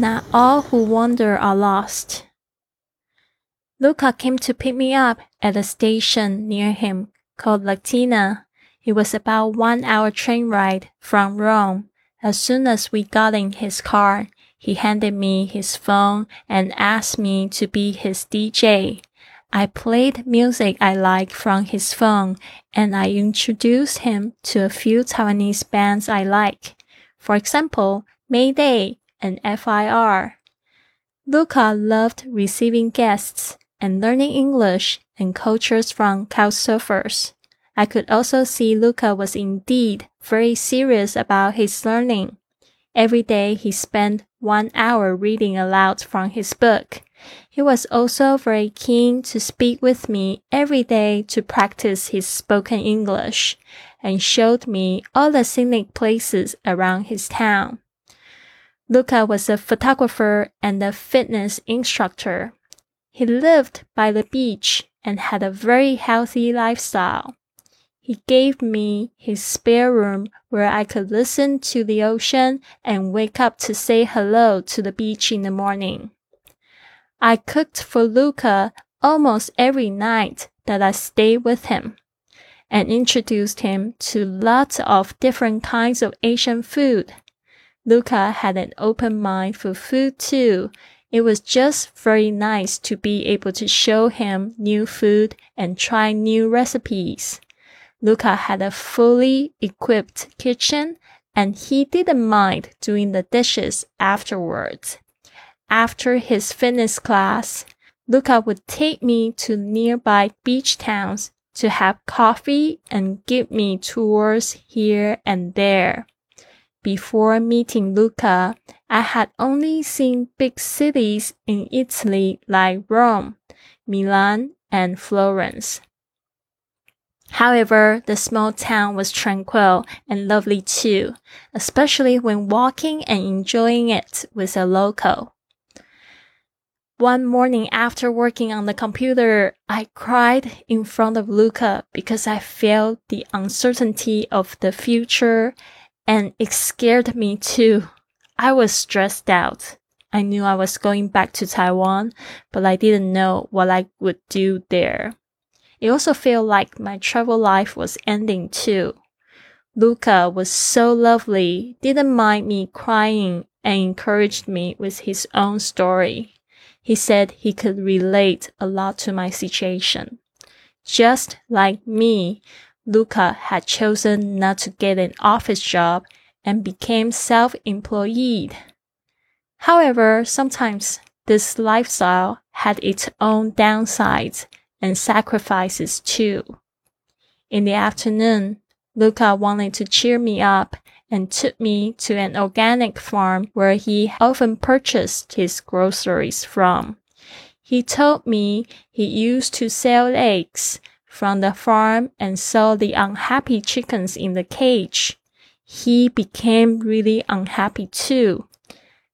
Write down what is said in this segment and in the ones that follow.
Not all who wander are lost. Luca came to pick me up at a station near him called Latina. It was about one hour train ride from Rome. As soon as we got in his car, he handed me his phone and asked me to be his DJ. I played music I liked from his phone and I introduced him to a few Taiwanese bands I like. For example, Mayday, and FIR. Luca loved receiving guests and learning English and cultures from couchsurfers. I could also see Luca was indeed very serious about his learning. Every day he spent one hour reading aloud from his book. He was also very keen to speak with me every day to practice his spoken English and showed me all the scenic places around his town. Luca was a photographer and a fitness instructor. He lived by the beach and had a very healthy lifestyle. He gave me his spare room where I could listen to the ocean and wake up to say hello to the beach in the morning. I cooked for Luca almost every night that I stayed with him and introduced him to lots of different kinds of Asian food Luca had an open mind for food too. It was just very nice to be able to show him new food and try new recipes. Luca had a fully equipped kitchen and he didn't mind doing the dishes afterwards. After his fitness class, Luca would take me to nearby beach towns to have coffee and give me tours here and there. Before meeting Luca, I had only seen big cities in Italy like Rome, Milan, and Florence. However, the small town was tranquil and lovely too, especially when walking and enjoying it with a local. One morning after working on the computer, I cried in front of Luca because I felt the uncertainty of the future and it scared me too. I was stressed out. I knew I was going back to Taiwan, but I didn't know what I would do there. It also felt like my travel life was ending too. Luca was so lovely, didn't mind me crying and encouraged me with his own story. He said he could relate a lot to my situation. Just like me, Luca had chosen not to get an office job and became self-employed. However, sometimes this lifestyle had its own downsides and sacrifices too. In the afternoon, Luca wanted to cheer me up and took me to an organic farm where he often purchased his groceries from. He told me he used to sell eggs from the farm and saw the unhappy chickens in the cage. He became really unhappy too.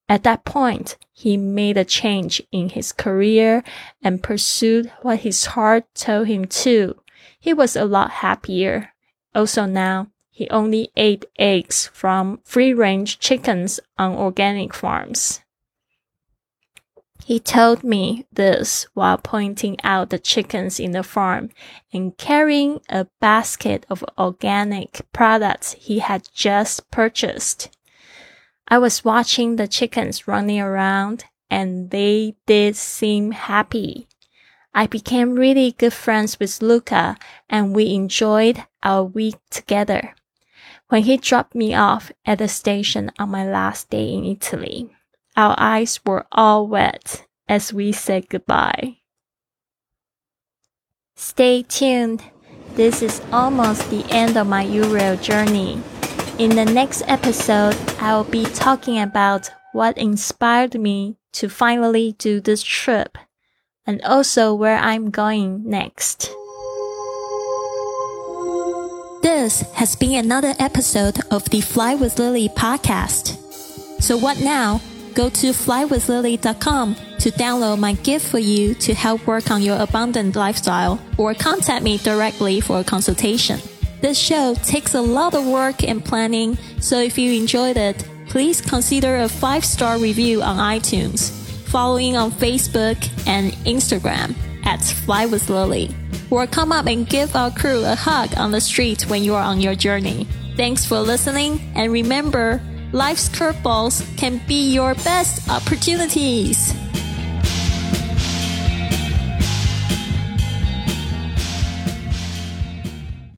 At that point, he made a change in his career and pursued what his heart told him to. He was a lot happier. Also now, he only ate eggs from free range chickens on organic farms. He told me this while pointing out the chickens in the farm and carrying a basket of organic products he had just purchased. I was watching the chickens running around and they did seem happy. I became really good friends with Luca and we enjoyed our week together. When he dropped me off at the station on my last day in Italy, our eyes were all wet as we said goodbye. Stay tuned. This is almost the end of my Eurail journey. In the next episode, I will be talking about what inspired me to finally do this trip and also where I'm going next. This has been another episode of the Fly with Lily podcast. So what now? Go to flywithlily.com to download my gift for you to help work on your abundant lifestyle or contact me directly for a consultation. This show takes a lot of work and planning, so if you enjoyed it, please consider a five star review on iTunes, following on Facebook and Instagram at Fly with Lily or come up and give our crew a hug on the street when you are on your journey. Thanks for listening, and remember, life's curveballs can be your best opportunities.